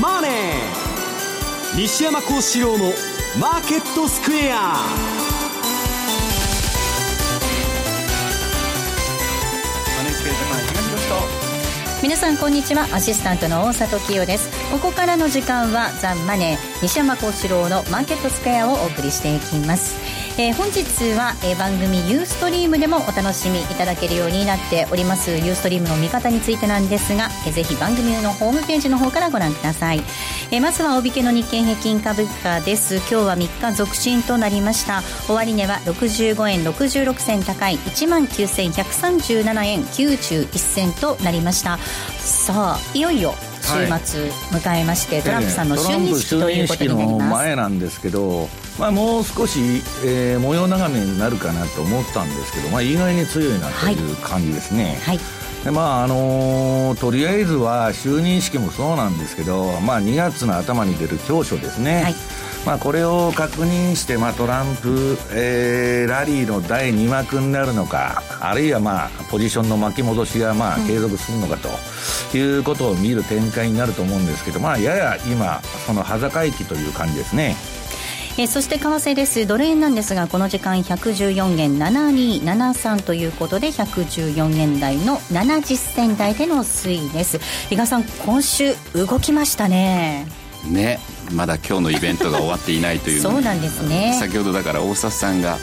マネー」西山幸四郎の「マーケットスクエア」皆さんこんにちは。アシスタントの大里清です。ここからの時間はザ・マネー西山幸四郎のマーケットスクエアをお送りしていきますえー、本日は、えー、番組ユーストリームでもお楽しみいただけるようになっております。ユーストリームの見方についてなんですが、えー、ぜひ番組のホームページの方からご覧ください、えー、まずは帯引の日経平均株価です。今日は3日続伸となりました。終値は65円66銭高い1万9137円91銭となりました。さあいよいよ週末迎えまして、はい、トランプさんの就任式ということになります、前なんですけどまあ、もう少し、えー、模様長めになるかなと思ったんですけど、まあ、意外に強いなという感じですね。はい、でまああのー、とりあえずは就任式もそうなんですけど、まあ、2月の頭に出る教書ですね、はい、まあ、これを確認して、まあ、トランプ、えー、ラリーの第2幕になるのかあるいは、まあ、ポジションの巻き戻しが、まあ、継続するのかということを見る展開になると思うんですけど、まあ、やや今その端境期という感じですね。えー、そして為替です。ドル円なんですがこの時間114円7273ということで114円台の70銭台での推移です。比嘉さん今週動きましたね。ねまだ今日のイベントが終わっていないという。そうなんですね。先ほどだから大札さんが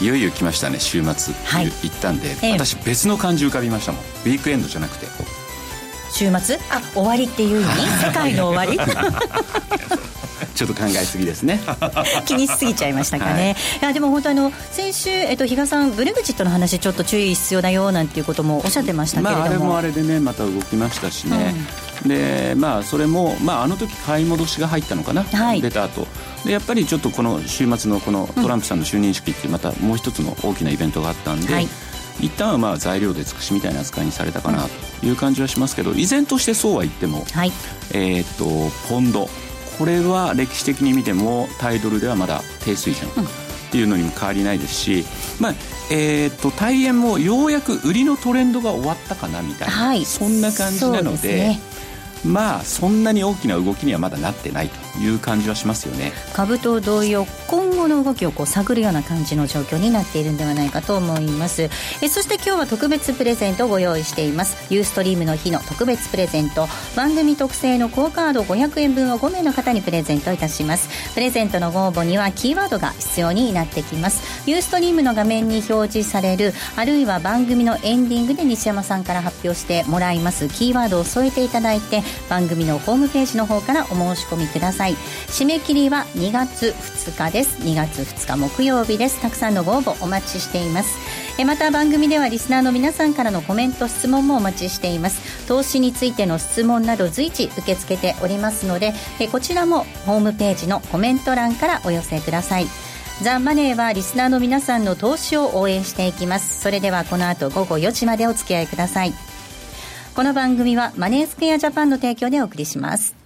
いよいよ来ましたね週末。って言ったんで、はい、私別の漢字浮かびましたもん。ウィークエンドじゃなくて。週末？あ終わりっていう意味世界の終わり？ちょっと考えすぎですね。気にしすぎちゃいましたかね、はい、いやでも本当あの先週、えっと、比嘉さんブレグジットの話ちょっと注意必要だよなんていうこともおっしゃってましたけれども、まあ、あれもあれでねまた動きましたしね、うん、でまあそれも、まあ、あの時買い戻しが入ったのかな、はい、出た後。でやっぱりちょっとこの週末のこのトランプさんの就任式ってまたもう一つの大きなイベントがあったんで、はい。一旦はまあ材料で尽くしみたいな扱いにされたかなという感じはしますけど依然としてそうは言っても、はい、えー、っとポンド。これは歴史的に見てもタイドルではまだ低水準。っていうのにも変わりないですし、まあえーと、大円もようやく売りのトレンドが終わったかなみたいな、はい、そんな感じなので。まあそんなに大きな動きにはまだなってないと。いう感じはしますよね。株と同様今後の動きをこう探るような感じの状況になっているんではないかと思います。えそして今日は特別プレゼントをご用意しています。ユーストリームの日の特別プレゼント。番組特製のクオカード500円分を5名の方にプレゼントいたします。プレゼントのご応募にはキーワードが必要になってきます。ユーストリームの画面に表示されるあるいは番組のエンディングで西山さんから発表してもらいます。キーワードを添えていただいて番組のホームページの方からお申し込みください。締め切りは2月2日です。2月2日木曜日です。たくさんのご応募お待ちしています。えまた番組ではリスナーの皆さんからのコメント質問もお待ちしています。投資についての質問など随時受け付けておりますのでえこちらもホームページのコメント欄からお寄せください。ザ・マネーはリスナーの皆さんの投資を応援していきます。それではこの後午後4時までお付き合いください。この番組はマネースクエアジャパンの提供でお送りします。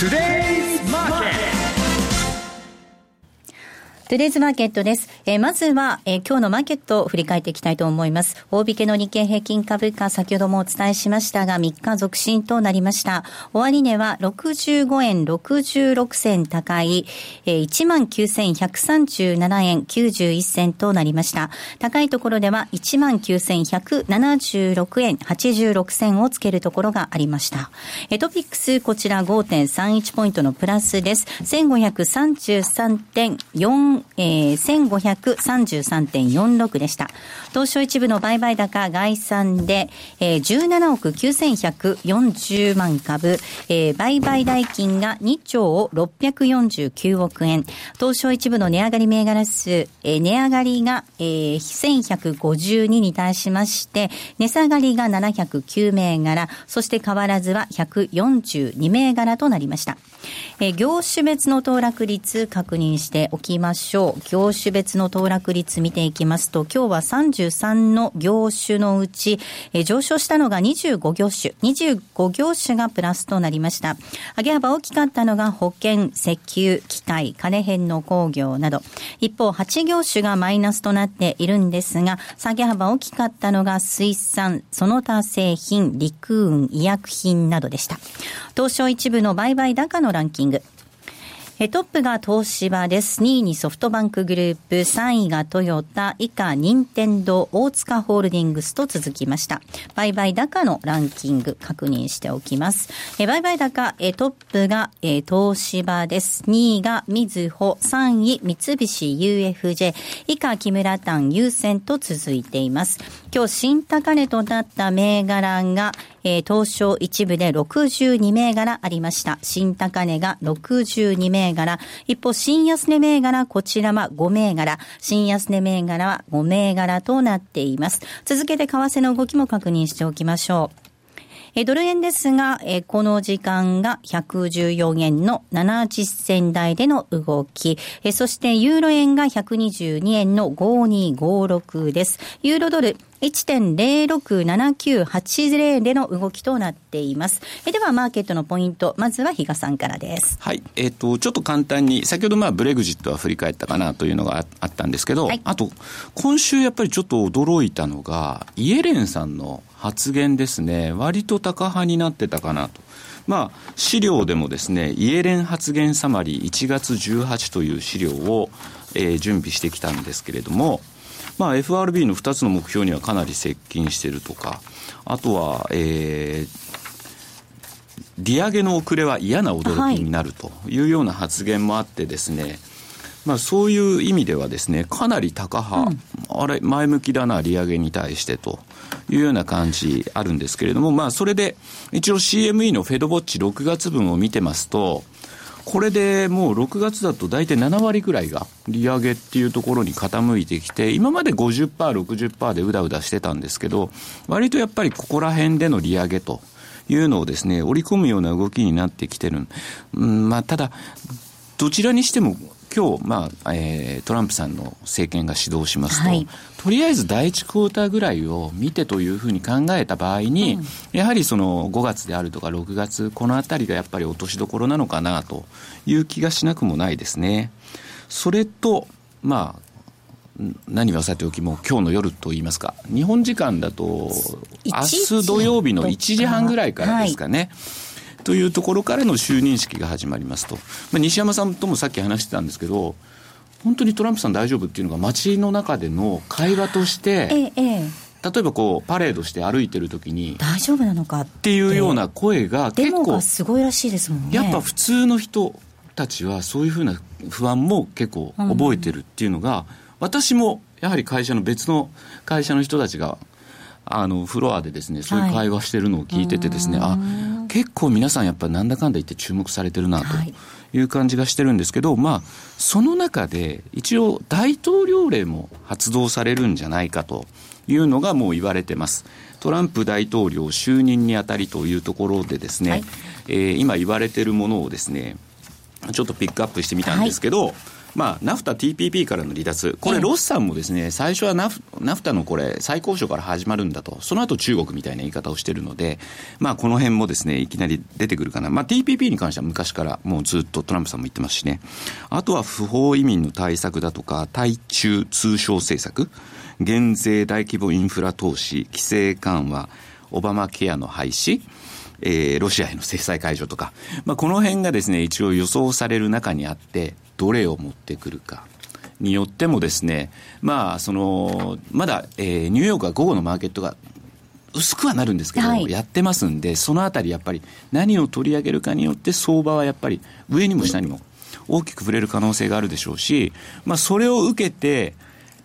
Today トゥデイズマーケットです。えー、まずは、えー、今日のマーケットを振り返っていきたいと思います。大引けの日経平均株価、先ほどもお伝えしましたが、3日続伸となりました。終値は65円66銭高い、えー、19,137円91銭となりました。高いところでは19,176円86銭をつけるところがありました。えー、トピックス、こちら5.31ポイントのプラスです。1533.4えー、1533.46でした。東証一部の売買高概算で、えー、17億9140万株、えー、売買代金が2兆649億円。東証一部の値上がり銘柄数、えー、値上がりが、えー、1152に対しまして、値下がりが709銘柄、そして変わらずは142銘柄となりました。え、業種別の騰落率確認しておきましょう。業種別の騰落率見ていきますと、今日は33の業種のうち、え、上昇したのが25業種、25業種がプラスとなりました。上げ幅大きかったのが保険、石油、機械、金編の工業など。一方、8業種がマイナスとなっているんですが、下げ幅大きかったのが水産、その他製品、陸運、医薬品などでした。東証一部の売買高のランキング。トップが東芝です。2位にソフトバンクグループ、3位がトヨタ、以下、任天堂、大塚ホールディングスと続きました。売買高のランキング確認しておきます。売買高、トップが東芝です。2位がみずほ、3位三菱 UFJ、以下木村丹優先と続いています。今日新高値となった銘柄が、えー、東証一部で62銘柄ありました。新高値が62銘柄。一方、新安値銘柄、こちらは5銘柄。新安値銘柄は5銘柄となっています。続けて為替の動きも確認しておきましょう。えドル円ですが、えこの時間が114円の70銭台での動き、えそしてユーロ円が122円の5256です。ユーロドル1.067980での動きとなっています。えでは、マーケットのポイント、まずは比嘉さんからです。はい。えっ、ー、と、ちょっと簡単に、先ほどまあ、ブレグジットは振り返ったかなというのがあったんですけど、はい、あと、今週やっぱりちょっと驚いたのが、イエレンさんの発言ですね、割と高派になってたかなと。まあ、資料でもですね、イエレン発言サマリー1月18という資料を、えー、準備してきたんですけれども、まあ、FRB の2つの目標にはかなり接近しているとか、あとは、えー、利上げの遅れは嫌な驚きになるというような発言もあってですね、はい、まあ、そういう意味ではですね、かなり高派、うん、あれ、前向きだな、利上げに対してというような感じあるんですけれども、まあ、それで、一応 CME のフェドウォッチ6月分を見てますと、これでもう6月だと大体7割ぐらいが利上げっていうところに傾いてきて、今まで50%、60%でうだうだしてたんですけど、割とやっぱりここら辺での利上げというのをですね、織り込むような動きになってきてる。うん、まあ、ただ、どちらにしても今日、まあえー、トランプさんの政権が始動しますと、はい、とりあえず第1クォーターぐらいを見てというふうに考えた場合に、うん、やはりその5月であるとか6月、このあたりがやっぱり落としどころなのかなという気がしなくもないですね。それと、まあ、何はさておきも今日の夜といいますか日本時間だと明日土曜日の1時半ぐらいからですかね、はいというところからの就任式が始まりますと、まあ、西山さんともさっき話してたんですけど、本当にトランプさん大丈夫っていうのが、街の中での会話として、ええ、例えばこうパレードして歩いてる時に大丈夫なのかっていうような声が結構すごいらしいですもんね。やっぱ普通の人たちはそういうふうな不安も結構覚えてるっていうのが、うん、私もやはり会社の別の会社の人たちがあのフロアでですねそういう会話してるのを聞いててですね、はい、あ結構皆さんやっぱりなんだかんだ言って注目されてるなという感じがしてるんですけど、まあその中で一応大統領令も発動されるんじゃないかというのがもう言われてます。トランプ大統領就任にあたりというところでですね、はい、えー、今言われてるものをですねちょっとピックアップしてみたんですけど、はいまあ、ナフタ TPP からの離脱、これ、ロスさんもですね、最初はナフナフタのこれ、再交渉から始まるんだと、その後中国みたいな言い方をしてるので、まあ、この辺もですね、いきなり出てくるかな。まあ、TPP に関しては昔からもうずっとトランプさんも言ってますしね。あとは不法移民の対策だとか、対中通商政策、減税大規模インフラ投資、規制緩和、オバマケアの廃止、えー、ロシアへの制裁解除とか、まあ、この辺がですね、一応予想される中にあって、どれを持ってくるか。によってもですね、まあ、その、まだ、えー、ニューヨークは午後のマーケットが薄くはなるんですけど、はい、やってますんで、そのあたりやっぱり何を取り上げるかによって相場はやっぱり上にも下にも大きく触れる可能性があるでしょうし、まあそれを受けて、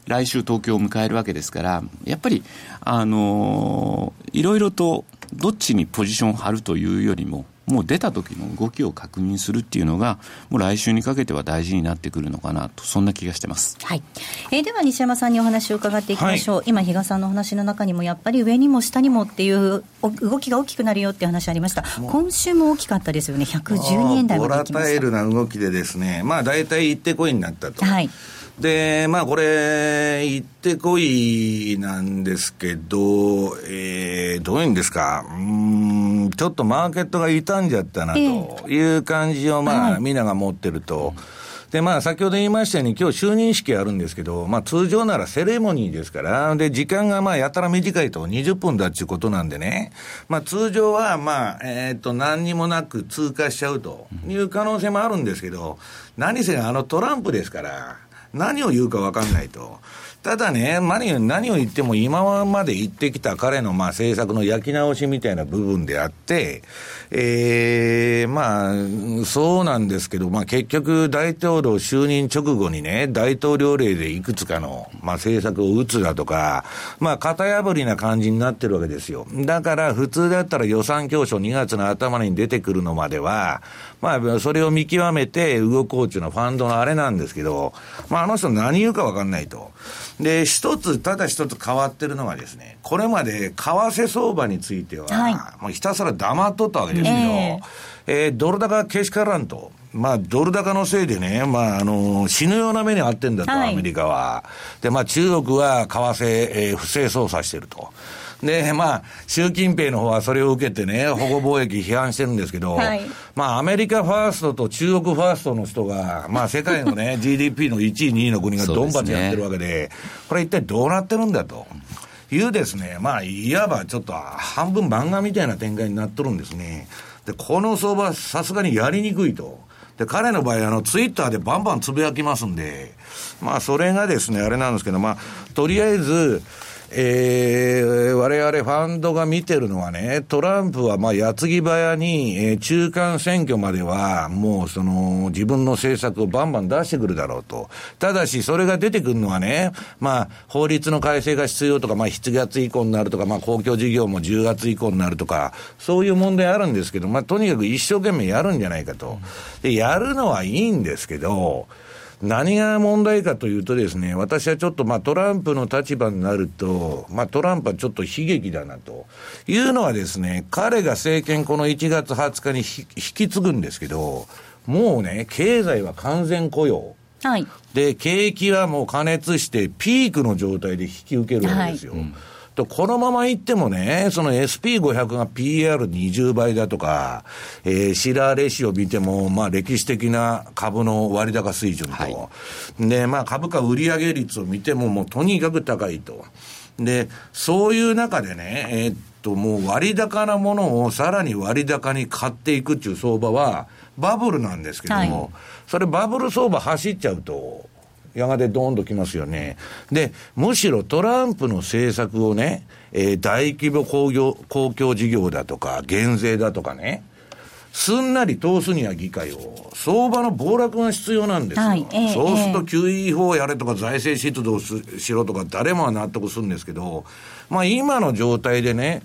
来週東京を迎えるわけですから、やっぱり、あのー、いろいろとどっちにポジションを張るというよりも、もう出た時の動きを確認するっていうのが、もう来週にかけては大事になってくるのかなと、そんな気がしてます。はい。えー、では西山さんにお話を伺っていきましょう。はい、今、比嘉さんの話の中にも、やっぱり上にも下にもっていう動きが大きくなるよっていう話ありました。今週も大きかったですよね。112円台までボラタイルな動きでですね、まあ大体行ってこいになったと。はい。で、まあこれ、行ってこいなんですけど、えー、どういうんですか、うん、ちょっとマーケットが傷んじゃったなという感じを、まあ、みんなが持ってると。で、まあ、先ほど言いましたように、今日就任式あるんですけど、まあ、通常ならセレモニーですから、で、時間がまあ、やたら短いと20分だっていうことなんでね、まあ、通常は、まあ、えっ、ー、と、何にもなく通過しちゃうという可能性もあるんですけど、何せあのトランプですから、何を言うか分かんないと。ただね、何何を言っても今まで言ってきた彼のまあ政策の焼き直しみたいな部分であって、ええー、まあ、そうなんですけど、まあ結局大統領就任直後にね、大統領令でいくつかの、まあ政策を打つだとか、まあ型破りな感じになってるわけですよ。だから普通だったら予算教書2月の頭に出てくるのまでは、まあそれを見極めて動こうっていうのはファンドのあれなんですけど、まああの人何言うかわかんないと。で、一つ、ただ一つ変わってるのがですね、これまで為替相場については、はい、もうひたすら黙っとったわけですけど、えー、えー、ドル高けしからんと。まあ、ドル高のせいでね、まあ、あの、死ぬような目に遭ってんだと、はい、アメリカは。で、まあ、中国は為替、えー、不正操作してると。で、まあ、習近平の方はそれを受けてね、保護貿易批判してるんですけど、はい、まあ、アメリカファーストと中国ファーストの人が、まあ、世界のね、GDP の1位、2位の国がドンバチやってるわけで、でね、これ一体どうなってるんだと。いうですね、まあ、いわばちょっと半分漫画みたいな展開になっとるんですね。で、この相場、さすがにやりにくいと。で、彼の場合、あの、ツイッターでバンバンつぶやきますんで、まあ、それがですね、あれなんですけど、まあ、とりあえず、えー、我々ファンドが見てるのはね、トランプはまあ矢継ぎ早に、えー、中間選挙まではもうその自分の政策をバンバン出してくるだろうと。ただしそれが出てくるのはね、まあ法律の改正が必要とか、まあ7月以降になるとか、まあ公共事業も10月以降になるとか、そういう問題あるんですけど、まあとにかく一生懸命やるんじゃないかと。で、やるのはいいんですけど、何が問題かというとですね、私はちょっとまあトランプの立場になると、まあトランプはちょっと悲劇だなというのはですね、彼が政権この1月20日に引き継ぐんですけど、もうね、経済は完全雇用。はい。で、景気はもう加熱してピークの状態で引き受けるわけですよ。はいうんと、このままいってもね、その SP500 が PR20 倍だとか、えー、シラーレシオ見ても、まあ歴史的な株の割高水準と、はい、で、まあ株価売上率を見ても、もうとにかく高いと。で、そういう中でね、えー、っと、もう割高なものをさらに割高に買っていくっていう相場は、バブルなんですけども、はい、それバブル相場走っちゃうと、やがてドーンときますよね。で、むしろトランプの政策をね、えー、大規模工業、公共事業だとか、減税だとかね、すんなり通すには議会を、相場の暴落が必要なんですよ。はいえー、そうすると QE 法やれとか財政出動しろとか誰もが納得するんですけど、まあ今の状態でね、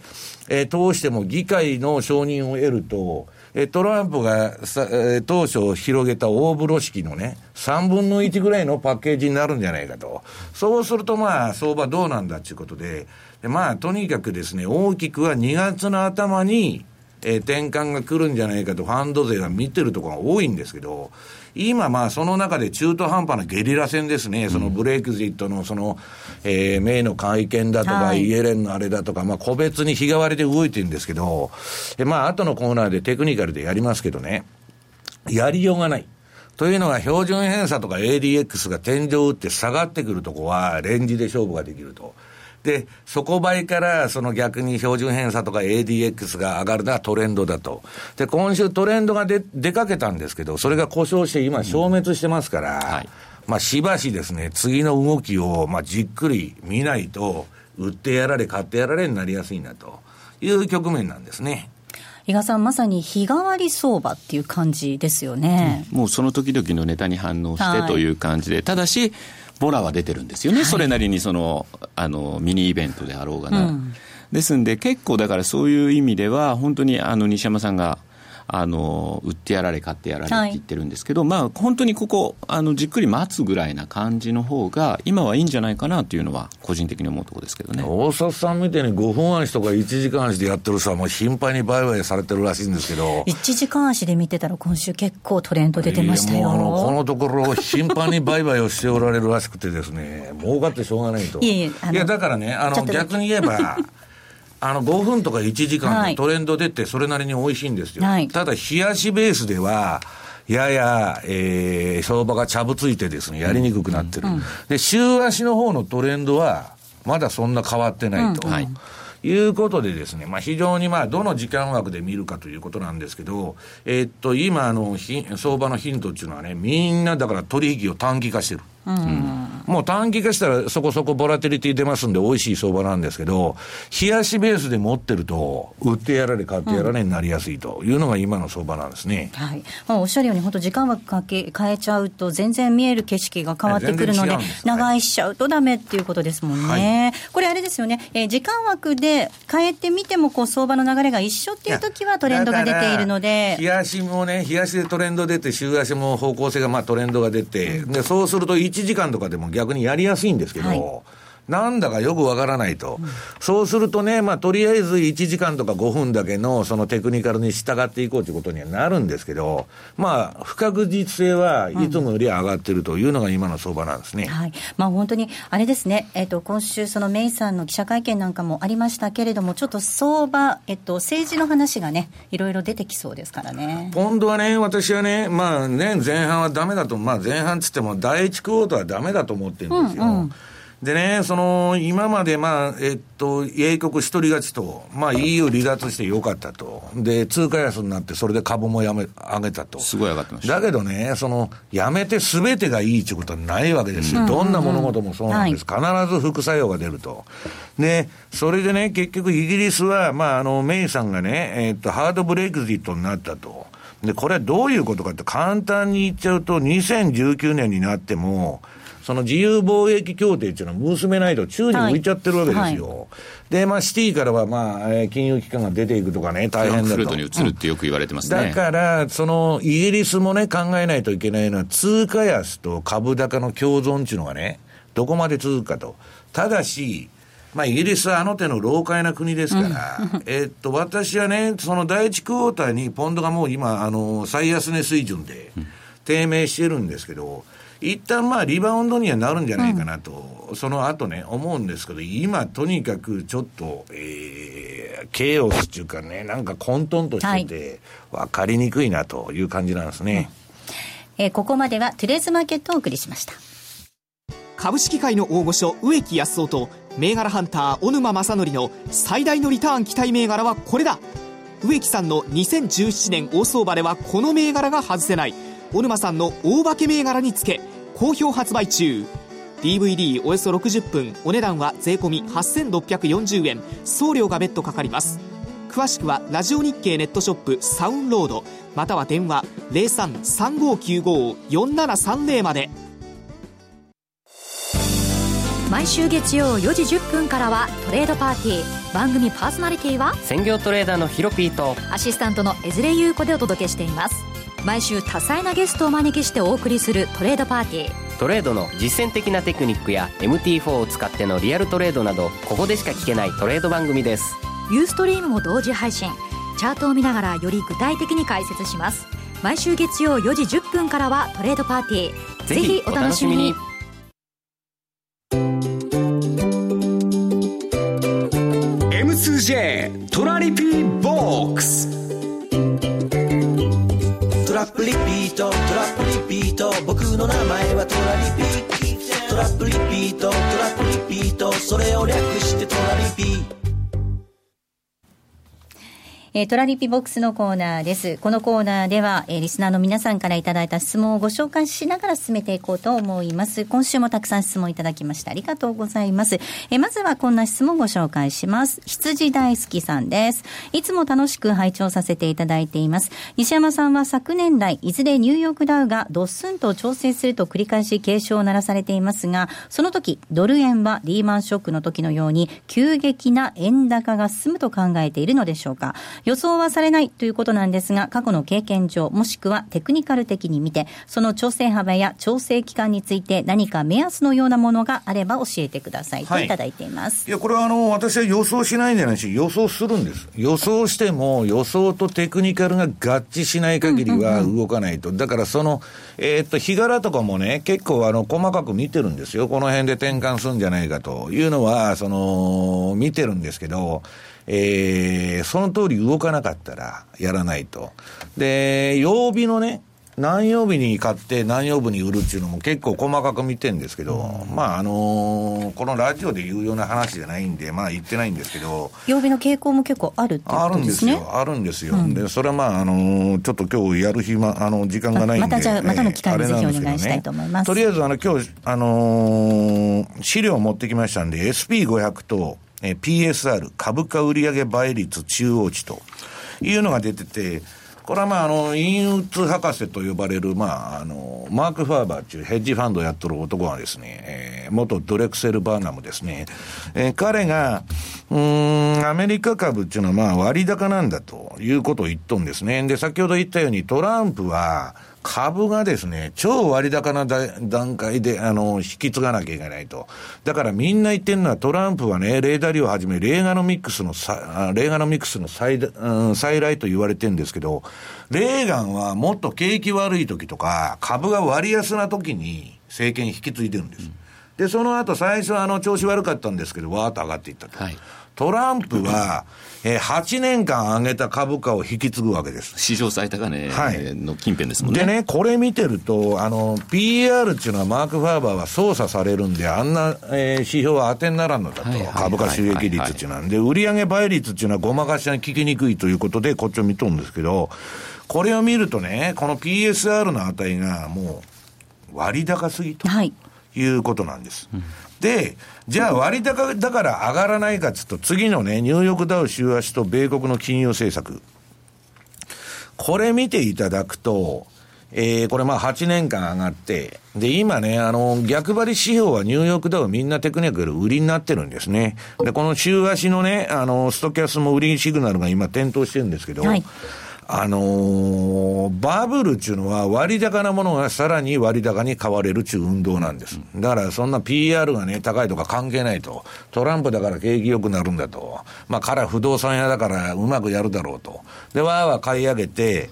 えー、通しても議会の承認を得ると、えトランプがさ、え当初広げた大風呂敷のね、3分の1ぐらいのパッケージになるんじゃないかと。そうするとまあ、相場どうなんだっていうことで、でまあ、とにかくですね、大きくは2月の頭に、えー、転換が来るんじゃないかとファンド勢が見てるところが多いんですけど、今まあその中で中途半端なゲリラ戦ですね、そのブレイクジットのその、えー、メイの会見だとか、はい、イエレンのあれだとか、まあ個別に日替わりで動いてるんですけど、でまあ後のコーナーでテクニカルでやりますけどね、やりようがない。というのは標準偏差とか ADX が天井打って下がってくるとこはレンジで勝負ができると。で、底倍からその逆に標準偏差とか ADX が上がるのはトレンドだと。で、今週トレンドが出出かけたんですけど、それが故障して今消滅してますから、うんはい、まあしばしですね、次の動きをまあじっくり見ないと、売ってやられ、買ってやられになりやすいなと。いう局面なんですね。比嘉さん、まさに日替わり相場っていう感じですよね、うん、もうその時々のネタに反応してという感じで、はい、ただし、ボラは出てるんですよね、はい、それなりにそのあのミニイベントであろうがな。うん、ですんで、結構だからそういう意味では、本当にあの西山さんがあの売ってやられ、買ってやられって言ってるんですけど、はい、まあ、本当にここあの、じっくり待つぐらいな感じの方が、今はいいんじゃないかなというのは、個人的に思うところですけどね。大札さんみたいに5分足とか1時間足でやってる人は、もう頻繁に売買されてるらしいんですけど、1時間足で見てたら、今週、結構トレンド出てましたよ。あのこのところ、頻繁に売買をしておられるらしくてですね、儲かってしょうがないと。いやいやだからね、あの逆に言えば あの5分とか1時間でトレンド出て、それなりに美味しいんですよ。はい、ただ、冷やしベースでは、やや、えー、相場がちゃぶついてですね、やりにくくなってる。うん、で、週足の方のトレンドは、まだそんな変わってないと。うんはいいうことでですね、まあ、非常にまあ、どの時間枠で見るかということなんですけど、えー、っと、今、あの、相場のヒントっていうのはね、みんなだから取引を短期化してる。うん、もう短期化したらそこそこボラテリティ出ますんで美味しい相場なんですけど、冷やしベースで持ってると、売ってやられ、買ってやられになりやすいというのが今の相場なんですね。はい。まあ、おっしゃるように、本当時間枠かけ、変えちゃうと、全然見える景色が変わってくるので、長居しちゃうとダメっていうことですもんね。はい、これあれですよね、えー、時間枠で変えてみても、こう、相場の流れが一緒っていう時はトレンドが出ているので。冷やしもね、冷やしでトレンド出て、週足も方向性がまあトレンドが出て、で、そうすると1時間とかでも逆にやりやすいんですけど、はい、なんだかよくわからないと、うん、そうするとね、まあ、とりあえず1時間とか5分だけのそのテクニカルに従っていこうということにはなるんですけど、まあ、不確実性はいつもより上がってるというのが今の相場なんですね、うん、はい。まあ、本当にあれですね、えーと、今週、そのメイさんの記者会見なんかもありましたけれども、ちょっと相場、えっと、政治の話がね、いろいろ出てきそうですからね。ポンドはね、私はね、まあね、前半はだめだと、まあ、前半つっても、第一クオーターはだめだと思ってるんですよ。うんうんでね、その、今まで、まあ、えっと、英国一人勝ちと、まあ、EU 離脱してよかったと。で、通貨安になって、それで株もやめ、上げたと。すごい上がってました。だけどね、その、やめてすべてがいいということはないわけですよ。どんな物事もそうなんです。必ず副作用が出ると。で、それでね、結局イギリスは、まあ、あの、メイさんがね、えっと、ハードブレイクジットになったと。で、これはどういうことかって簡単に言っちゃうと、2019年になっても、その自由貿易協定っていうのは結べないと宙に浮いちゃってるわけですよ。はいはい、で、まあ、シティからは、まあ、金融機関が出ていくとかね、大変だと。フルトに移るってよく言われてますね。だから、その、イギリスもね、考えないといけないのは、通貨安と株高の共存っていうのがね、どこまで続くかと。ただし、まあ、イギリスはあの手の老快な国ですから、うん、えっと、私はね、その第一クォーターにポンドがもう今、あの、最安値水準で低迷してるんですけど、一旦まあリバウンドにはなるんじゃないかなと、うん、その後ね、思うんですけど、今とにかくちょっと、えー、ケイオスっていうかね、なんか混沌としてて、分かりにくいなという感じなんですね。うん、えー、ここまではトゥレーズマーケットをお送りしました。株式界の大御所植木康夫と銘柄ハンター小沼正則の最大のリターン期待銘柄はこれだ植木さんの2017年大相場ではこの銘柄が外せない小沼さんの大化け銘柄につけ好評発売中。DVD およそ60分お値段は税込8640円。送料が別途かかります。詳しくはラジオ日経ネットショップサウンロード。または電話0335954730まで。毎週月曜4時10分からはトレードパーティー。番組パーソナリティは？専業トレーダーのヒロピーとアシスタントの江連優子でお届けしています毎週多彩なゲストをお招きしてお送りするトレードパーティー。トレードの実践的なテクニックや MT4 を使ってのリアルトレードなどここでしか聞けないトレード番組です。ユーストリームも同時配信。チャートを見ながらより具体的に解説します。毎週月曜4時10分からはトレードパーティー。ぜひお楽しみに。M2J トラリピーボックス。トラップリピート。トラップリピート。僕の名前はトラリピトラップリピート。トラップリピート。それを略してトラリピえー、トラリピボックスのコーナーです。このコーナーでは、えー、リスナーの皆さんからいただいた質問をご紹介しながら進めていこうと思います。今週もたくさん質問いただきましてありがとうございます。えー、まずはこんな質問をご紹介します。羊大好きさんです。いつも楽しく拝聴させていただいています。西山さんは昨年来、いずれニューヨークダウがドッスンと調整すると繰り返し警鐘を鳴らされていますが、その時、ドル円はリーマンショックの時のように急激な円高が進むと考えているのでしょうか。予想はされないということなんですが、過去の経験上、もしくはテクニカル的に見て、その調整幅や調整期間について何か目安のようなものがあれば教えてくださいといただいています。はい、いや、これはあの、私は予想しないんじゃないし、予想するんです。予想しても、予想とテクニカルが合致しない限りは動かないと。だからその、えー、っと、日柄とかもね、結構あの、細かく見てるんですよ。この辺で転換するんじゃないかというのは、その、見てるんですけど、えー、その通り動かなかったらやらないと。で、曜日のね、何曜日に買って何曜日に売るっていうのも結構細かく見てるんですけど、うん、まああのー、このラジオで言うような話じゃないんで、まあ言ってないんですけど。曜日の傾向も結構あるってことですね。あるんですよ。あるんですよ。うん、で、それはまああのー、ちょっと今日やる暇、あの、時間がないんで。またじゃあ、またの機会にぜひお願いしたいと思います。ね、とりあえずあの、今日、あのー、資料を持ってきましたんで、SP500 と、え PSR、株価売上倍率中央値というのが出てて、これはまあ、あの、インウッズ博士と呼ばれる、まあ、あの、マーク・ファーバーっていうヘッジファンドをやってる男がですね、えー、元ドレクセル・バーナムですね、えー、彼が、うん、アメリカ株っていうのはまあ割高なんだということを言っとんですね。で、先ほど言ったようにトランプは、株がですね、超割高な段階で、あの、引き継がなきゃいけないと。だからみんな言ってるのはトランプはね、レーダーリをはじめ、レーガノミックスの、レーガノミックスの再,、うん、再来と言われてるんですけど、レーガンはもっと景気悪い時とか、株が割安な時に政権引き継いでるんです。うん、で、その後最初あの、調子悪かったんですけど、わーっと上がっていったと。はいトランプは、えー、8年間上げた株価を引き継ぐわけです。史上最高値の近辺ですもんね。でね、これ見てると、あの、PER っていうのはマーク・ファーバーは操作されるんで、あんな、えー、指標は当てにならんのだと。株価収益率っていうのは。で、売上倍率っていうのはごまかしに聞きにくいということで、こっちを見とるんですけど、これを見るとね、この PSR の値がもう割高すぎと。はい。いうことなんです。うん、で、じゃあ割高だから上がらないかっつうと、次のね、ニューヨークダウ週足と米国の金融政策。これ見ていただくと、えー、これまあ8年間上がって、で、今ね、あの、逆張り指標はニューヨークダウみんなテクニカル売りになってるんですね。で、この週足のね、あの、ストキャスも売りシグナルが今点灯してるんですけど、はいあのー、バブルっていうのは割高なものがさらに割高に買われるっていう運動なんです。だからそんな PR がね、高いとか関係ないと。トランプだから景気良くなるんだと。まあ彼は不動産屋だからうまくやるだろうと。で、わーわー買い上げて、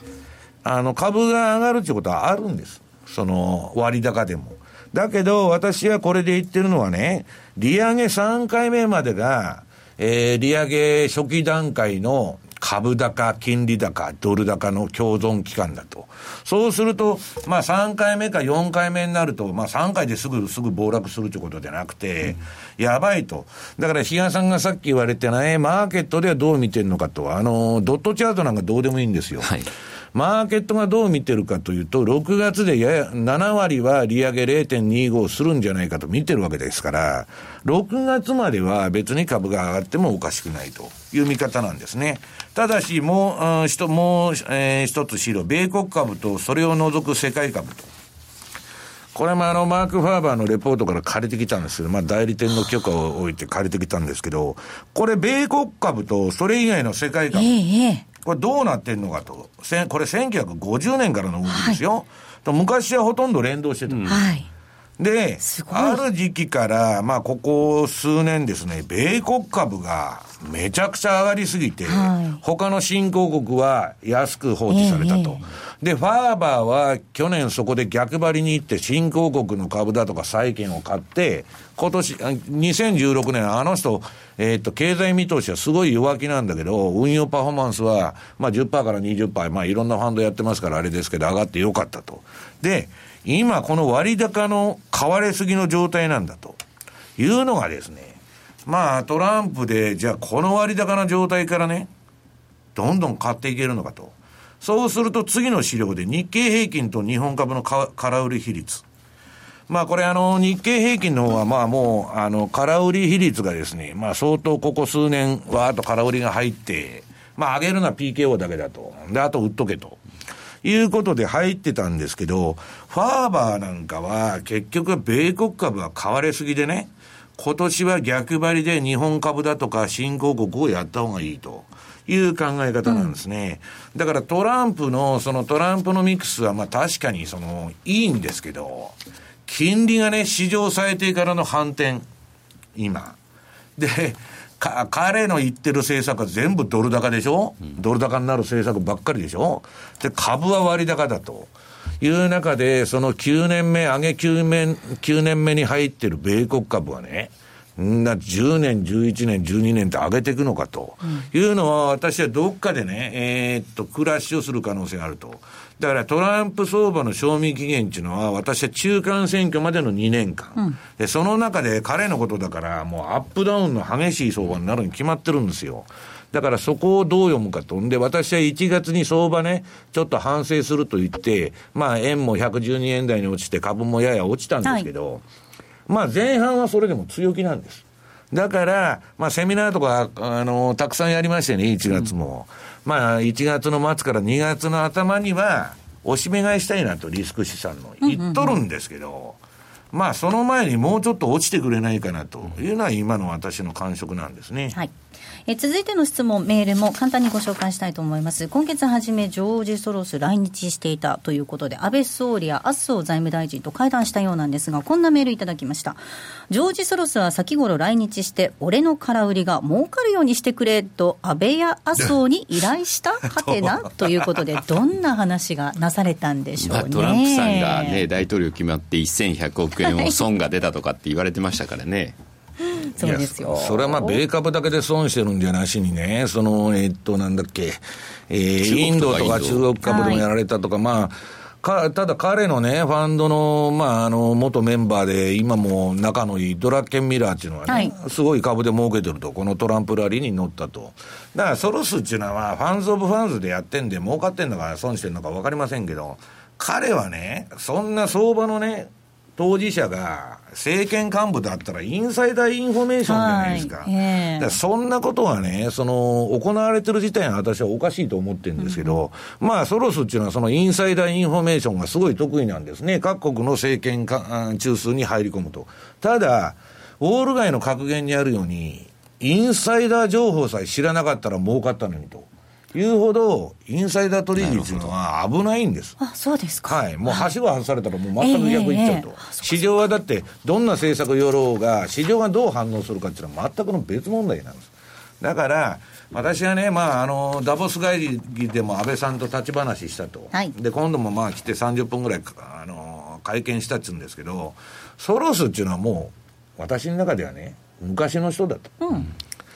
あの、株が上がるっていうことはあるんです。その割高でも。だけど、私はこれで言ってるのはね、利上げ3回目までが、えー、利上げ初期段階の株高、金利高、ドル高の共存期間だと。そうすると、まあ3回目か4回目になると、まあ3回ですぐ、すぐ暴落するということじゃなくて、うん、やばいと。だから、比嘉さんがさっき言われてないマーケットではどう見てるのかと。あの、ドットチャートなんかどうでもいいんですよ。はいマーケットがどう見てるかというと、6月でやや7割は利上げ0.25するんじゃないかと見てるわけですから、6月までは別に株が上がってもおかしくないという見方なんですね。ただし、もう、うん、一もう、えー、一つ資料、米国株とそれを除く世界株と。これもあの、マーク・ファーバーのレポートから借りてきたんですけど、まあ代理店の許可を置いて借りてきたんですけど、これ米国株とそれ以外の世界株。ええこれどうなってんのかと。これ1950年からの動きですよ。はい、昔はほとんど連動してた。はい。で、ある時期から、まあ、ここ数年ですね、米国株がめちゃくちゃ上がりすぎて、はい、他の新興国は安く放置されたと。えー、で、ファーバーは去年そこで逆張りに行って新興国の株だとか債券を買って、今年、2016年あの人、えっ、と、経済見通しはすごい弱気なんだけど、運用パフォーマンスは、まあ10%から20%、まあいろんなファンドやってますからあれですけど、上がってよかったと。で、今この割高の買われすぎの状態なんだというのがですね、まあトランプで、じゃあこの割高な状態からね、どんどん買っていけるのかと。そうすると次の資料で日経平均と日本株の空売り比率。まあこれあの日経平均の方はまあもうあの空売り比率がですね、まあ相当ここ数年わーっと空売りが入って、まあ上げるのは PKO だけだと。で、あと売っとけと。いうことで入ってたんですけど、ファーバーなんかは結局米国株は買われすぎでね、今年は逆張りで日本株だとか新興国をやった方がいいと。いう考え方なんですね。うん、だからトランプの、そのトランプのミックスはまあ確かにその、いいんですけど、金利がね、史上最低からの反転、今。で、彼の言ってる政策は全部ドル高でしょ、うん、ドル高になる政策ばっかりでしょ？で、株は割高だと。いう中で、その9年目、上げ9年 ,9 年目に入ってる米国株はね、な10年、11年、12年って上げていくのかと、いうのは、私はどっかでね、えー、っと、クラッシュする可能性があると。だからトランプ相場の賞味期限っていうのは、私は中間選挙までの2年間、うん、で、その中で彼のことだから、もうアップダウンの激しい相場になるに決まってるんですよ。だからそこをどう読むかと。んで、私は1月に相場ね、ちょっと反省すると言って、まあ、円も112円台に落ちて、株もやや落ちたんですけど、はい、まあ、前半はそれでも強気なんです。だから、まあ、セミナーとか、あの、たくさんやりましたよね、1月も。うんまあ、1月の末から2月の頭には、おしめ買いしたいなと、リスク資産の。言っとるんですけど、まあ、その前にもうちょっと落ちてくれないかなというのは、今の私の感触なんですね。はいえ続いての質問、メールも簡単にご紹介したいと思います。今月初め、ジョージ・ソロス来日していたということで、安倍総理や麻生財務大臣と会談したようなんですが、こんなメールいただきました。ジョージ・ソロスは先頃来日して、俺の空売りが儲かるようにしてくれと、安倍や麻生に依頼したはてなということで、どんな話がなされたんでしょうね。まあ、トランプさんがね、大統領決まって1100億円を損が出たとかって言われてましたからね。そうですよ。それはまあ、米株だけで損してるんじゃなしにね、その、えー、っと、なんだっけ、えー、インドとか中国株でもやられたとか、はい、まあ、か、ただ彼のね、ファンドの、まあ、あの、元メンバーで、今も仲のいいドラッケンミラーっていうのはね、はい、すごい株で儲けてると、このトランプラリーに乗ったと。だから、ソロスっていうのは、 funds of funds でやってんで、儲かってんのか損してんのか分かりませんけど、彼はね、そんな相場のね、当事者が政権幹部だったら insider information じゃないですか。はいえー、そんなことはね、その、行われてる自体は私はおかしいと思ってるんですけど、うん、まあ、ソロスっていうのはその insider information がすごい得意なんですね。各国の政権か中枢に入り込むと。ただ、ウォール街の格言にあるように、インサイダー情報さえ知らなかったら儲かったのにと。いうほど、インサイダー取引っていうのは危ないんです。あ、そうですか。はい。もう橋が外されたらもう全く逆いっちゃうと。えーえー、市場はだって、どんな政策よろうが、市場がどう反応するかっていうのは全くの別問題なんです。だから、私はね、まあ、あの、ダボス会議でも安倍さんと立ち話したと。はい、で、今度もまあ来て30分ぐらい、あの、会見したっつうんですけど、ソロスっていうのはもう、私の中ではね、昔の人だと。うん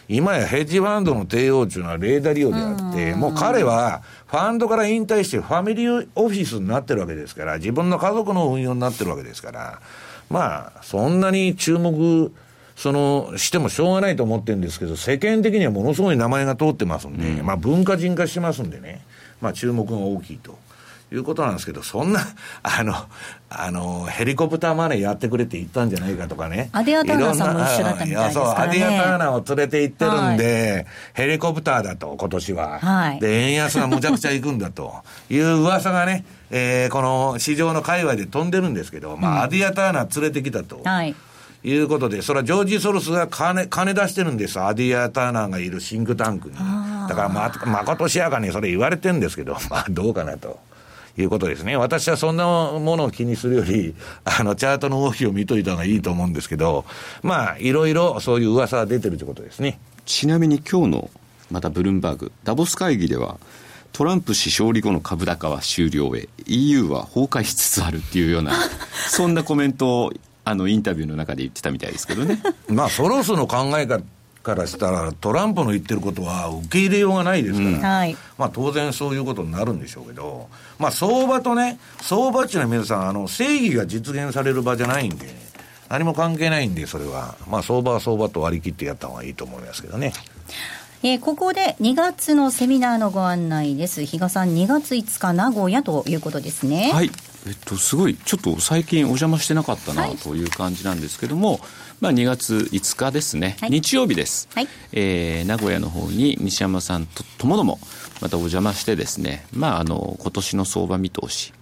今やヘッジファンドの帝王というのはレーダー利用であって、もう彼はファンドから引退してファミリーオフィスになってるわけですから、自分の家族の運用になってるわけですから、まあ、そんなに注目、その、してもしょうがないと思ってるんですけど、世間的にはものすごい名前が通ってますんで、うん、まあ文化人化してますんでね、まあ注目が大きいと。いうことなんですけど、そんな、あの、あの、ヘリコプターマネーやってくれって言ったんじゃないかとかね。アディアターナーさんも一緒だったみたいですからね。そう、アディアターナーを連れて行ってるんで、はい、ヘリコプターだと、今年は。はい。で、円安がむちゃくちゃ行くんだと いう噂がね、えー、この市場の界隈で飛んでるんですけど、まあ、うん、アディアターナー連れてきたと。はい。いうことで、それはジョージ・ソロスが金、金出してるんですアディア・ターナーがいるシンクタンクに。だからま、まことしやかにそれ言われてるんですけど、まあどうかなと。いうことですね。私はそんなものを気にするより、あの、チャートの動きを見といた方がいいと思うんですけど、まあ、いろいろそういう噂が出てるということですね。ちなみに今日の、またブルームバーグ、ダボス会議では、トランプ氏勝利後の株高は終了へ、EU は崩壊しつつあるっていうような、そんなコメントを、あの、インタビューの中で言ってたみたいですけどね。まあ、ソロスの考え方、からしたら、トランプの言ってることは受け入れようがないですから、うん、まあ、当然そういうことになるんでしょうけど、まあ、相場とね、相場っていうのは皆さん、あの正義が実現される場じゃないんで、何も関係ないんで、それは、まあ、相場は相場と割り切ってやった方がいいと思いますけどね。えー、ここで2月のセミナーのご案内です。比嘉さん、2月5日、名古屋ということですね。はい。えっと、すごい、ちょっと最近お邪魔してなかったな、という感じなんですけども、まあ、2月5日ですね、はい、日曜日です、はい、えー、名古屋の方に西山さんとともども、またお邪魔してですね、まあ、あの、今年の相場見通し、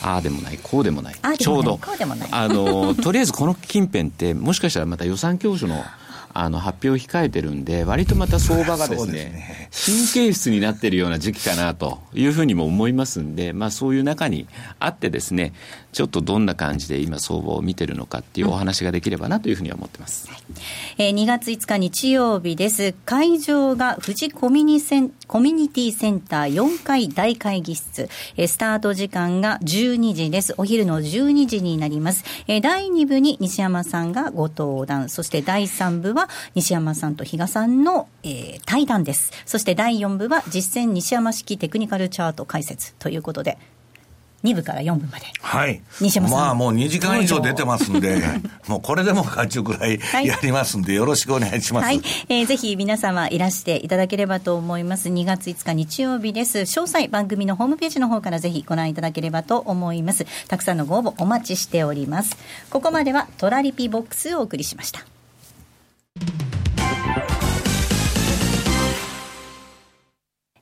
ああでもない、こうでもない、ちょうど、あの、とりあえずこの近辺って、もしかしたらまた予算教書のあの発表を控えてるんで、割とまた相場がですね、ね。神経質になってるような時期かなというふうにも思いますんで、まあ、そういう中にあってですね、ちょっとどんな感じで今、相場を見てるのかっていうお話ができればなというふうに思ってます、うん、えー、2月5日日曜日です。会場が富士コミュニセンコミュニティセンター4階大会議室、えー、スタート時間が12時です。お昼の12時になります。えー、第2部に西山さんがご登壇、そして第3部は西山さんと比嘉さんの、えー、対談です。そして第4部は実践西山式テクニカルチャート解説ということで、2部から4部まで。はい。西山さん。まあもう2時間以上出てますんで、もうこれでもかちゅうぐらいやりますんで、よろしくお願いします。はい。えー、ぜひ皆様いらしていただければと思います。2月5日日曜日です。詳細番組のホームページの方からぜひご覧いただければと思います。たくさんのご応募お待ちしております。ここまではトラリピボックスをお送りしました。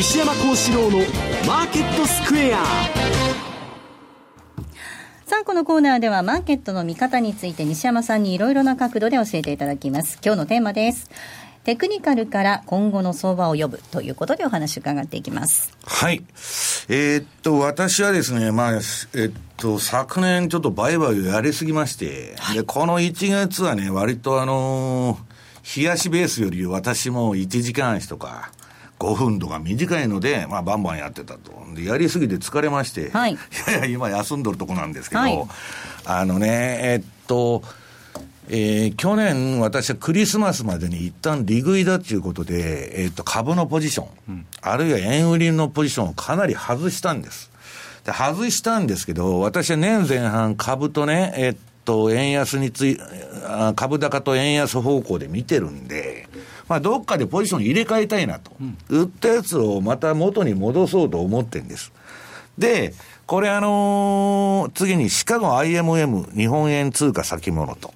西山幸四郎のマーケットスクエアさあ、このコーナーではマーケットの見方について西山さんにいろいろな角度で教えていただきます。今日のテーマです。テクニカルから今後の相場を呼ぶということでお話を伺っていきます。はい。えー、っと、私はですね、まあ、えっと、昨年ちょっと売買をやりすぎまして、はい、で、この1月はね、割とあのー、冷やしベースより私も1時間足とか、5分とか短いので、まあ、バンバンやってたと。で、やりすぎて疲れまして、はい、いやいや、今休んどるとこなんですけど、はい、あのね、えっと、えー、去年、私はクリスマスまでに一旦利食いだっていうことで、えー、っと、株のポジション、うん、あるいは円売りのポジションをかなり外したんです。で、外したんですけど、私は年前半株とね、えー、っと、円安につい、株高と円安方向で見てるんで、まあ、どっかでポジション入れ替えたいなと、うん、売ったやつをまた元に戻そうと思ってるんです。で、これあのー、次にシカゴ IMM 日本円通貨先物と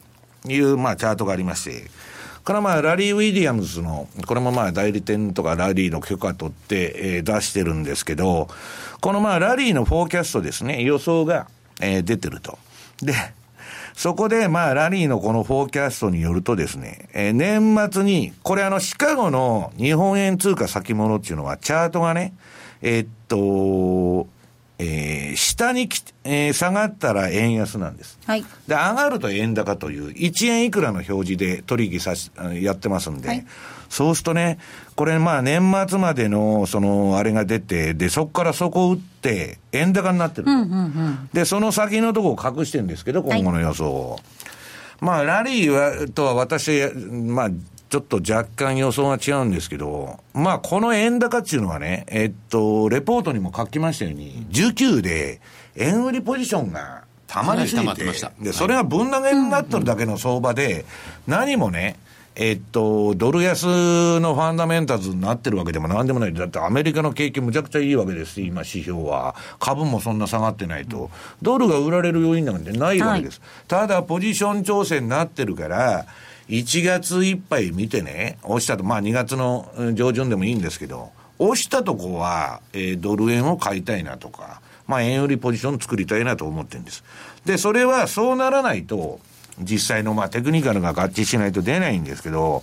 いう、まあ、チャートがありまして、これはまあ、ラリー・ウィリアムズの、これもまあ、代理店とかラリーの許可取って、えー、出してるんですけど、このまあ、ラリーのフォーキャストですね、予想が、えー、出てると。で、そこで、まあ、ラリーのこのフォーキャストによるとですね、えー、年末に、これあの、シカゴの日本円通貨先物っていうのは、チャートがね、えー、っと、えー、下にき、えー、下がったら円安なんです。はい。で、上がると円高という、1円いくらの表示で取引さし、やってますんで、はい、そうするとね、これまあ年末までの、その、あれが出て、で、そこからそこを打って、円高になってる、うんうんうん。で、その先のとこを隠してるんですけど、今後の予想はい、まあ、ラリーは、とは私、まあ、ちょっと若干予想が違うんですけど、まあ、この円高っていうのはね、えっと、レポートにも書きましたように、19で円売りポジションがたまりすぎて、で、それがぶん投げになってるだけの相場で、何もね、えっと、ドル安のファンダメンタルズになってるわけでもなんでもない。だってアメリカの景気むちゃくちゃいいわけです今指標は。株もそんな下がってないと。ドルが売られる要因なんてないわけです。はい、ただ、ポジション調整になってるから、1月いっぱい見てね、押したと、まあ2月の上旬でもいいんですけど、押したとこは、えー、ドル円を買いたいなとか、まあ円売りポジション作りたいなと思ってるんです。で、それはそうならないと、実際のまあテクニカルが合致しないと出ないんですけど、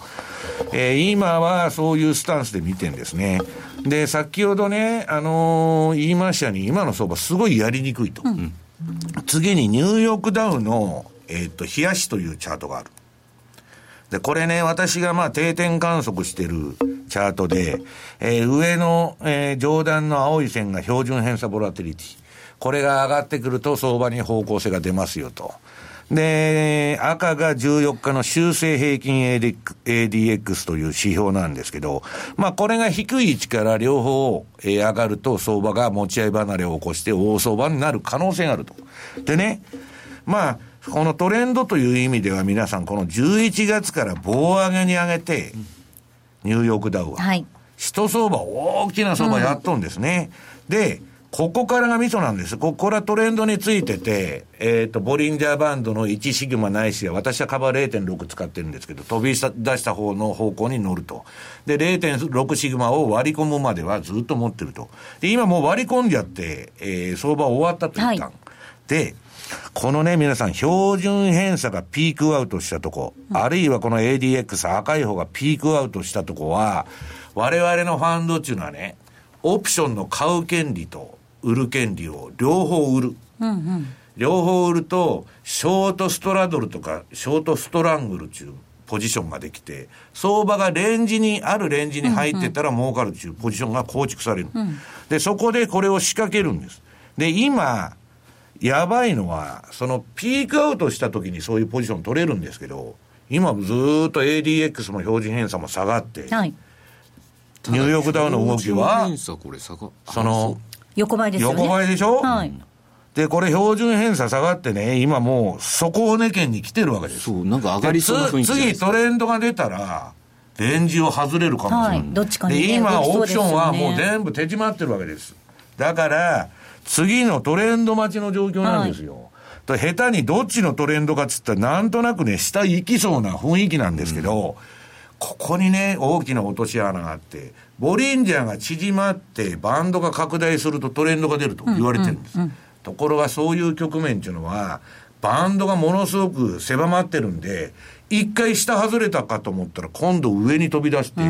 えー、今はそういうスタンスで見てんですね。で、先ほどね、あのー、言いましたように、今の相場すごいやりにくいと。うん、次にニューヨークダウの、えっ、と、冷やしというチャートがある。で、これね、私がまあ定点観測してるチャートで、えー、上の、えー、上段の青い線が標準偏差ボラティリティ。これが上がってくると相場に方向性が出ますよと。で、赤が14日の修正平均 ADX という指標なんですけど、まあこれが低い位置から両方上がると相場が持ち合い離れを起こして大相場になる可能性があると。でね、まあ、このトレンドという意味では皆さん、この11月から棒上げに上げて、ニューヨークダウは。はい。一相場、大きな相場やっとんですね。うん、で、ここからがミソなんです。ここれはトレンドについてて、えっ、ー、と、ボリンジャーバンドの1シグマないしは、私はカバー0.6使ってるんですけど、飛び出した方の方向に乗ると。で、0.6シグマを割り込むまではずっと持ってると。で、今もう割り込んじゃって、えー、相場終わったと言ったん。はい、で、このね、皆さん、標準偏差がピークアウトしたとこ、うん、あるいはこの ADX 赤い方がピークアウトしたとこは、我々のファンドっていうのはね、オプションの買う権利と売る権利を両方売る。うんうん両方売ると、ショートストラドルとか、ショートストラングルっていうポジションができて、相場がレンジに、あるレンジに入ってたら儲かるっていうポジションが構築される。うん、で、そこでこれを仕掛けるんです。で、今、やばいのは、そのピークアウトした時にそういうポジション取れるんですけど、今ずっと ADX の標準偏差も下がって、はい、ニューヨークダウの動きは、その、横ばいですよね。横ばいでしょ？はい。で、これ標準偏差下がってね、今もう底根県に来てるわけです。そう、なんか上がりそうな雰囲気次トレンドが出たら、レンジを外れるかもしれない。はい、どっちかに、ね、で、今、オプションはもう全部手締まってるわけです。だから、次のトレンド待ちの状況なんですよ。はい、下手にどっちのトレンドかっつったら、なんとなくね、下行きそうな雰囲気なんですけど、うん、ここにね、大きな落とし穴があって、ボリンジャーが縮まって、バンドが拡大するとトレンドが出ると言われてるんです。うんうんうん、ところがそういう局面っていうのは、バンドがものすごく狭まってるんで、一回下外れたかと思ったら、今度上に飛び出して、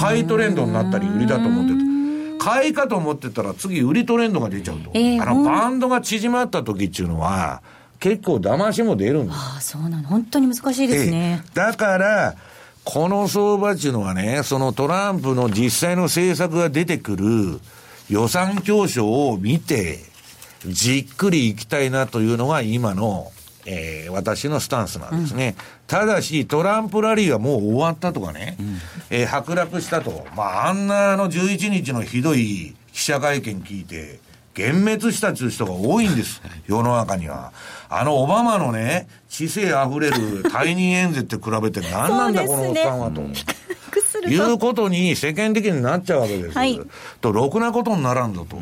買いトレンドになったり売りだと思ってて。買いかと思ってたら次売りトレンドが出ちゃうと。えー、あの、バンドが縮まった時っていうのは、結構騙しも出るんです。ああ、そうなの。本当に難しいですね。えー、だから、この相場っていうのはね、そのトランプの実際の政策が出てくる予算教書を見て、じっくりいきたいなというのが今のえー、私のスタンスなんですね。うん、ただし、トランプラリーがもう終わったとかね、うん、えー、剥落したと。まあ、あんなあの11日のひどい記者会見聞いて、幻滅したっていう人が多いんです。世の中には。あの、オバマのね、知性あふれる退任演説って比べて何なんだ、このおっさんはと。いうことに世間的になっちゃうわけです。はい、と、ろくなことにならんぞと。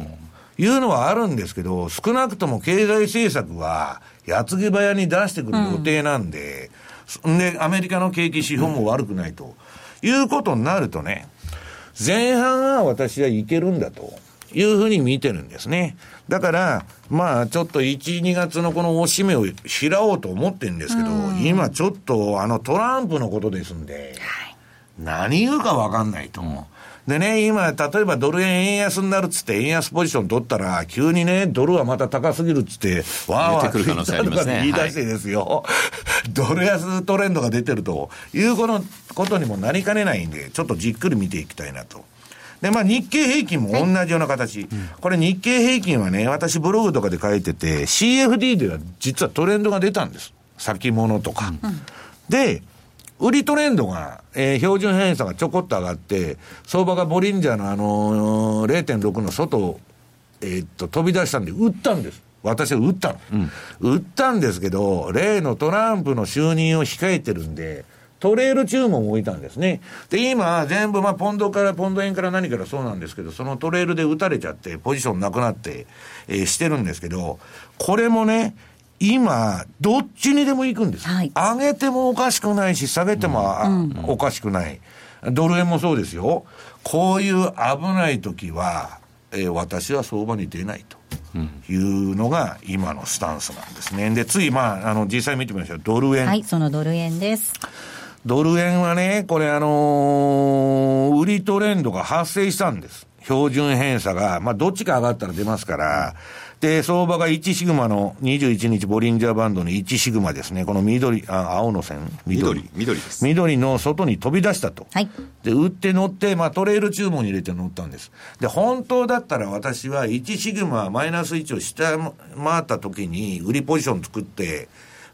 いうのはあるんですけど、少なくとも経済政策は、矢継ぎ早に出してくる予定なんで、うん、で、アメリカの景気指標も悪くないと、いうことになるとね、前半は私はいけるんだというふうに見てるんですね。だから、まあ、ちょっと1、2月のこのおしめを開おうと思ってるんですけど、今ちょっとあのトランプのことですんで、何言うかわかんないと。でね、今、例えばドル円円安になるっつって、円安ポジション取ったら、急にね、ドルはまた高すぎるっつって、わーわー言い出してですよ、はい、ドル安トレンドが出てるというこのことにもなりかねないんで、ちょっとじっくり見ていきたいなと。で、まあ日経平均も同じような形。はいこれ日経平均はね、私ブログとかで書いてて、CFD では実はトレンドが出たんです。先物とか。うん、で、売りトレンドが、えー、標準偏差がちょこっと上がって、相場がボリンジャーのあのー、0.6の外えー、っと、飛び出したんで、売ったんです。私は売ったの、うん。売ったんですけど、例のトランプの就任を控えてるんで、トレール注文を置いたんですね。で、今、全部、まあ、ポンドから、ポンド円から何からそうなんですけど、そのトレールで打たれちゃって、ポジションなくなって、えー、してるんですけど、これもね、今、どっちにでも行くんです。はい、上げてもおかしくないし、下げても、うん、おかしくない。ドル円もそうですよ。こういう危ない時は、えー、私は相場に出ないと。いうのが今のスタンスなんですね。で、次、まあ、あの、実際見てみましょう。ドル円。はい、そのドル円です。ドル円はね、これあのー、売りトレンドが発生したんです。標準偏差が、まあ、どっちか上がったら出ますから、で、相場が1シグマの21日ボリンジャーバンドの1シグマですね。この緑、あ青の線緑。緑です。緑の外に飛び出したと。はい。で、売って乗って、まあ、トレール注文に入れて乗ったんです。で、本当だったら私は1シグママイナス1を下回った時に売りポジション作って、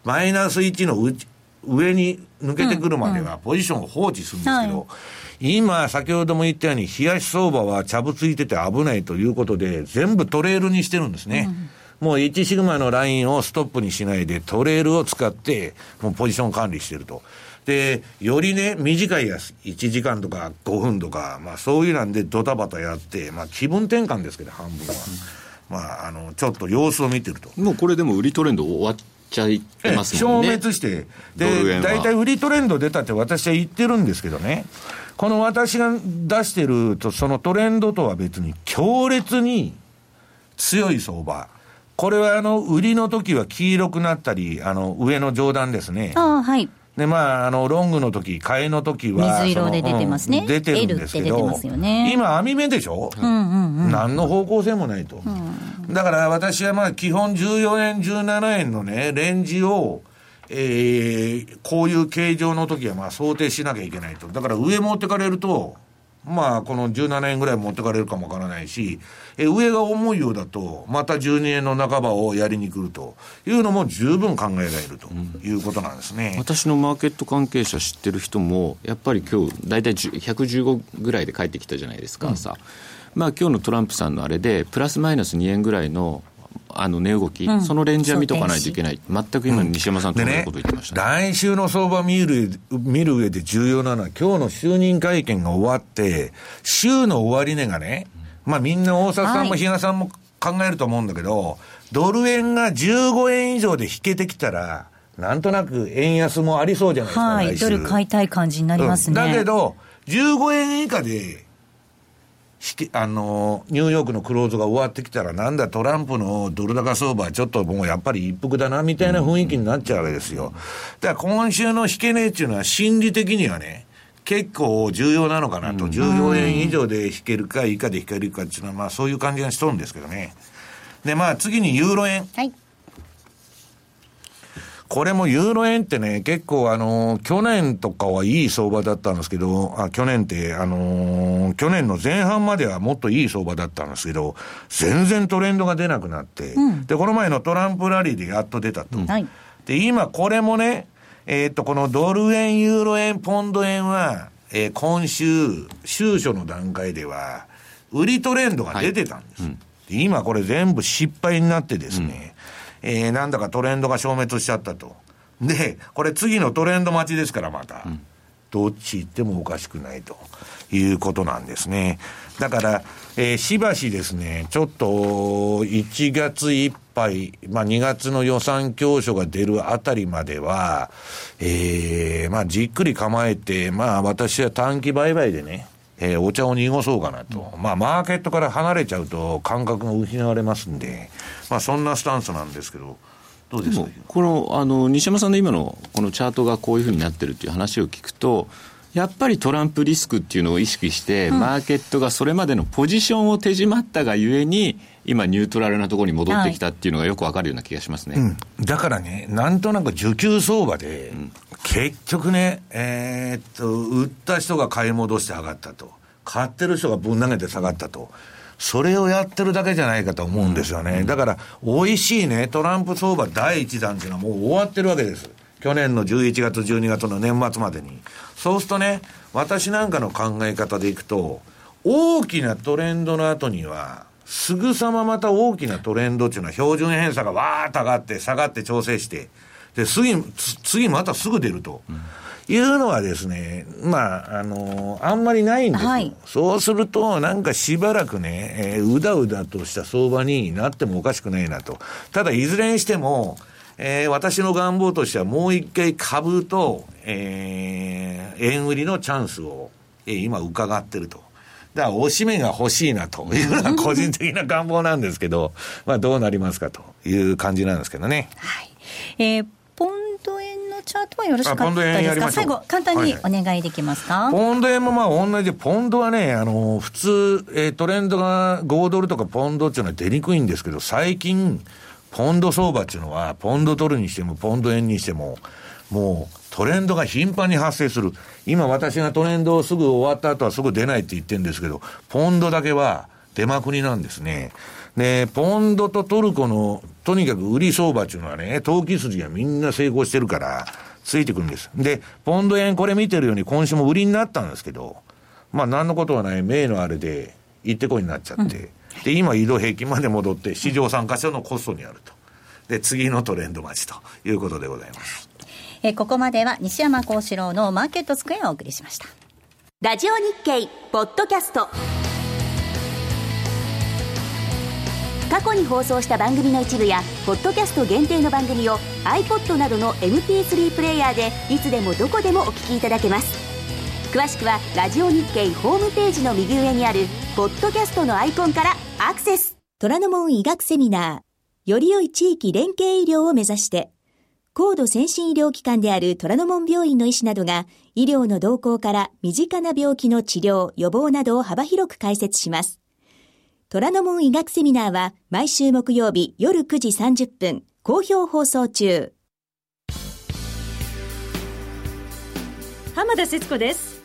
マイナス1の内、上に抜けてくるまではポジションを放置するんですけど、今、先ほども言ったように、冷やし相場は茶ぶついてて危ないということで、全部トレールにしてるんですね。もう1シグマのラインをストップにしないで、トレールを使って、もうポジション管理してると。で、よりね、短いやつ、1時間とか5分とか、まあそういうなんでドタバタやって、まあ気分転換ですけど、半分は。まあ、あの、ちょっと様子を見てると。もうこれでも売りトレンド終わっちゃいますもんね。消滅して、で、大体売りトレンド出たって私は言ってるんですけどね、この私が出してると、そのトレンドとは別に強烈に強い相場。これはあの、売りの時は黄色くなったり、あの、上の上段ですね。あはい。で、まあ、あの、ロングの時、買いの時は、水色で出てますね。うん、出てるんですけど、ね、今、網目でしょ、うんうんうん、何の方向性もないと。うん、だから私はまあ、基本14円、17円のね、レンジを、えー、こういう形状の時はまあ想定しなきゃいけないと。だから上持ってかれると、まあ、この17円ぐらい持ってかれるかもわからないし、え上が重いようだと、また12円の半ばをやりに来るというのも十分考えられるということなんですね、うん、私のマーケット関係者知ってる人も、やっぱり今日大体115ぐらいで帰ってきたじゃないですか、うん、さ。まあ今日のトランプさんのあれで、プラスマイナス2円ぐらいのあの値動き、うん、そのレンジは見とかないといけない、全く今、西山さんと同じこと言ってました、ね、来週の相場見る見る上で重要なのは、今日の就任会見が終わって、週の終値がね、まあみんな大阪さんも比嘉さんも考えると思うんだけど、はい、ドル円が15円以上で引けてきたら、なんとなく円安もありそうじゃないですか、はい、ドル買いたい感じになりますね。うん、だけど、15円以下であの、ニューヨークのクローズが終わってきたら、なんだ、トランプのドル高相場はちょっともうやっぱり一服だな、みたいな雰囲気になっちゃうわけですよ。だから今週の引け値っていうのは心理的にはね、結構重要なのかなと。14円以上で引けるか、以下で引けるかっていうのは、まあそういう感じがしとるんですけどね。で、まあ次にユーロ円。はい。これもユーロ円ってね、結構あの、去年とかはいい相場だったんですけど、あ去年って、あのー、去年の前半まではもっといい相場だったんですけど、全然トレンドが出なくなって、うん、で、この前のトランプラリーでやっと出たと。うん、で、今これもね、えー、っと、このドル円、ユーロ円、ポンド円は、えー、今週、週初の段階では、売りトレンドが出てたんです。はいうん、今これ全部失敗になってですね、えー、なんだかトレンドが消滅しちゃったと。で、これ次のトレンド待ちですからまた。うん、どっち行ってもおかしくないということなんですね。だから、えー、しばしですね、ちょっと1月いっぱい、まあ2月の予算教書が出るあたりまでは、えー、まあじっくり構えて、まあ私は短期売買でね、えー、お茶を濁そうかなと。まあ、マーケットから離れちゃうと感覚が失われますんで、まあ、そんなスタンスなんですけど、どうですか？この、あの、西山さんの今のこのチャートがこういうふうになってるっていう話を聞くと、やっぱりトランプリスクっていうのを意識して、マーケットがそれまでのポジションを手締まったがゆえに、今、ニュートラルなところに戻ってきたっていうのがよくわかるような気がしますね、うん、だからね、なんとなく需給相場で、結局ね、えー、っと、売った人が買い戻して上がったと、買ってる人がぶん投げて下がったと。それをやってるだけじゃないかと思うんですよね。だから、美味しいね、トランプ相場第一弾っていうのはもう終わってるわけです。去年の11月、12月の年末までに。そうするとね、私なんかの考え方でいくと、大きなトレンドの後には、すぐさままた大きなトレンドっていうのは標準偏差がわーっと上がって下がって調整して、で、次、次またすぐ出ると。いうのはですね、まあ、あのあんまりないんですよ、はい、そうすると、なんかしばらくね、えー、うだうだとした相場になってもおかしくないなと。ただ、いずれにしても、えー、私の願望としてはもう一回株と、えー、円売りのチャンスを、えー、今伺ってると。だから、おしめが欲しいなと いうのは個人的な願望なんですけど、まあ、どうなりますかという感じなんですけどね。はい。えー、ポンド円のチャートはよろしかったですか？最後、簡単にお願いできますか、はいはい、ポンド円もまあ同じで、ポンドはね、あの、普通、えー、トレンドが5ドルとかポンドっていうのは出にくいんですけど、最近、ポンド相場っていうのは、ポンドドルにしても、ポンド円にしても、もうトレンドが頻繁に発生する。今私がトレンドをすぐ終わった後はすぐ出ないって言ってるんですけど、ポンドだけは出まくりなんですね。で、ポンドとトルコの、とにかく売り相場っていうのはね、投機筋がみんな成功してるから、ついてくるんです。で、ポンド円これ見てるように今週も売りになったんですけど、まあ何のことはない名のあれで、行ってこいになっちゃって、うん、で、今移動平均まで戻って、市場参加者のコストにあると。で、次のトレンド待ちということでございます。えここまでは西山幸四郎のマーケットスクエアをお送りしました。ラジオ日経ポッドキャスト過去に放送した番組の一部やポッドキャスト限定の番組を iPod などの MP3 プレイヤーでいつでもどこでもお聞きいただけます詳しくはラジオ日経ホームページの右上にあるポッドキャストのアイコンからアクセス虎ノ門医学セミナーより良い地域連携医療を目指して高度先進医療機関である虎ノ門病院の医師などが医療の動向から身近な病気の治療、予防などを幅広く解説します。虎ノ門医学セミナーは毎週木曜日夜9時30分、好評放送中。浜田節子です。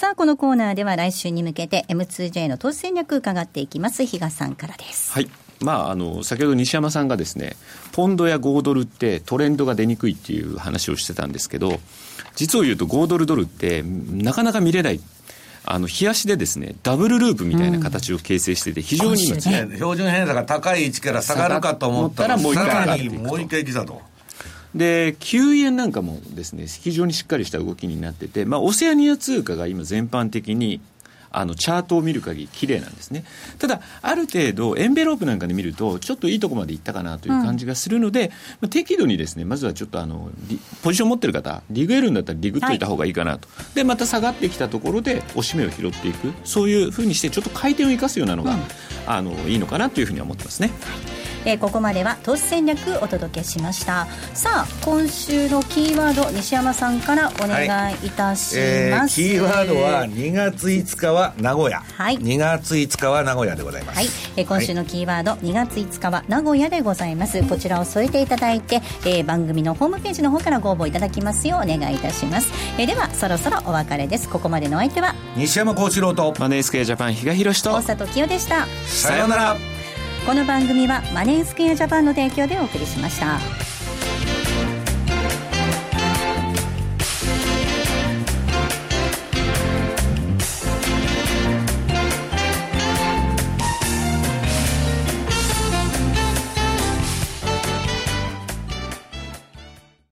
さあ、このコーナーでは来週に向けて M2J の投資戦略伺っていきます。比嘉さんからです。はい。まあ、あの先ほど西山さんがですねポンドや5ドルってトレンドが出にくいっていう話をしてたんですけど実を言うと5ドルドルってなかなか見れないあの、冷やしでですね、ダブルループみたいな形を形成してて、非常に今、ね、標準偏差が高い位置から下がるかと思ったら、もう一回もう一回来たと。で、9円なんかもですね、非常にしっかりした動きになってて、まあ、オセアニア通貨が今全般的にあのチャートを見る限り綺麗なんですね。ただ、ある程度、エンベロープなんかで見ると、ちょっといいとこまでいったかなという感じがするので、うん、適度にですね、まずはちょっとあの、ポジション持ってる方、リグエるんだったらリグっといた方がいいかなと。はい、で、また下がってきたところで、押し目を拾っていく、そういうふうにして、ちょっと回転を生かすようなのが、うん、あの、いいのかなというふうには思ってますね。えー、ここまでは投資戦略お届けしましたさあ今週のキーワード西山さんからお願いいたします、はいえー、キーワードは2月5日は名古屋。はい。2月5日は名古屋でございます。はい、えー、今週のキーワード、はい、2月5日は名古屋でございます。こちらを添えていただいて、えー、番組のホームページの方からご応募いただきますようお願いいたします、えー、ではそろそろお別れです。ここまでのお相手は西山幸四郎とマネースクエアジャパン比嘉宏と大里清でした。さようなら。この番組はマネースクエアジャパンの提供でお送りしました。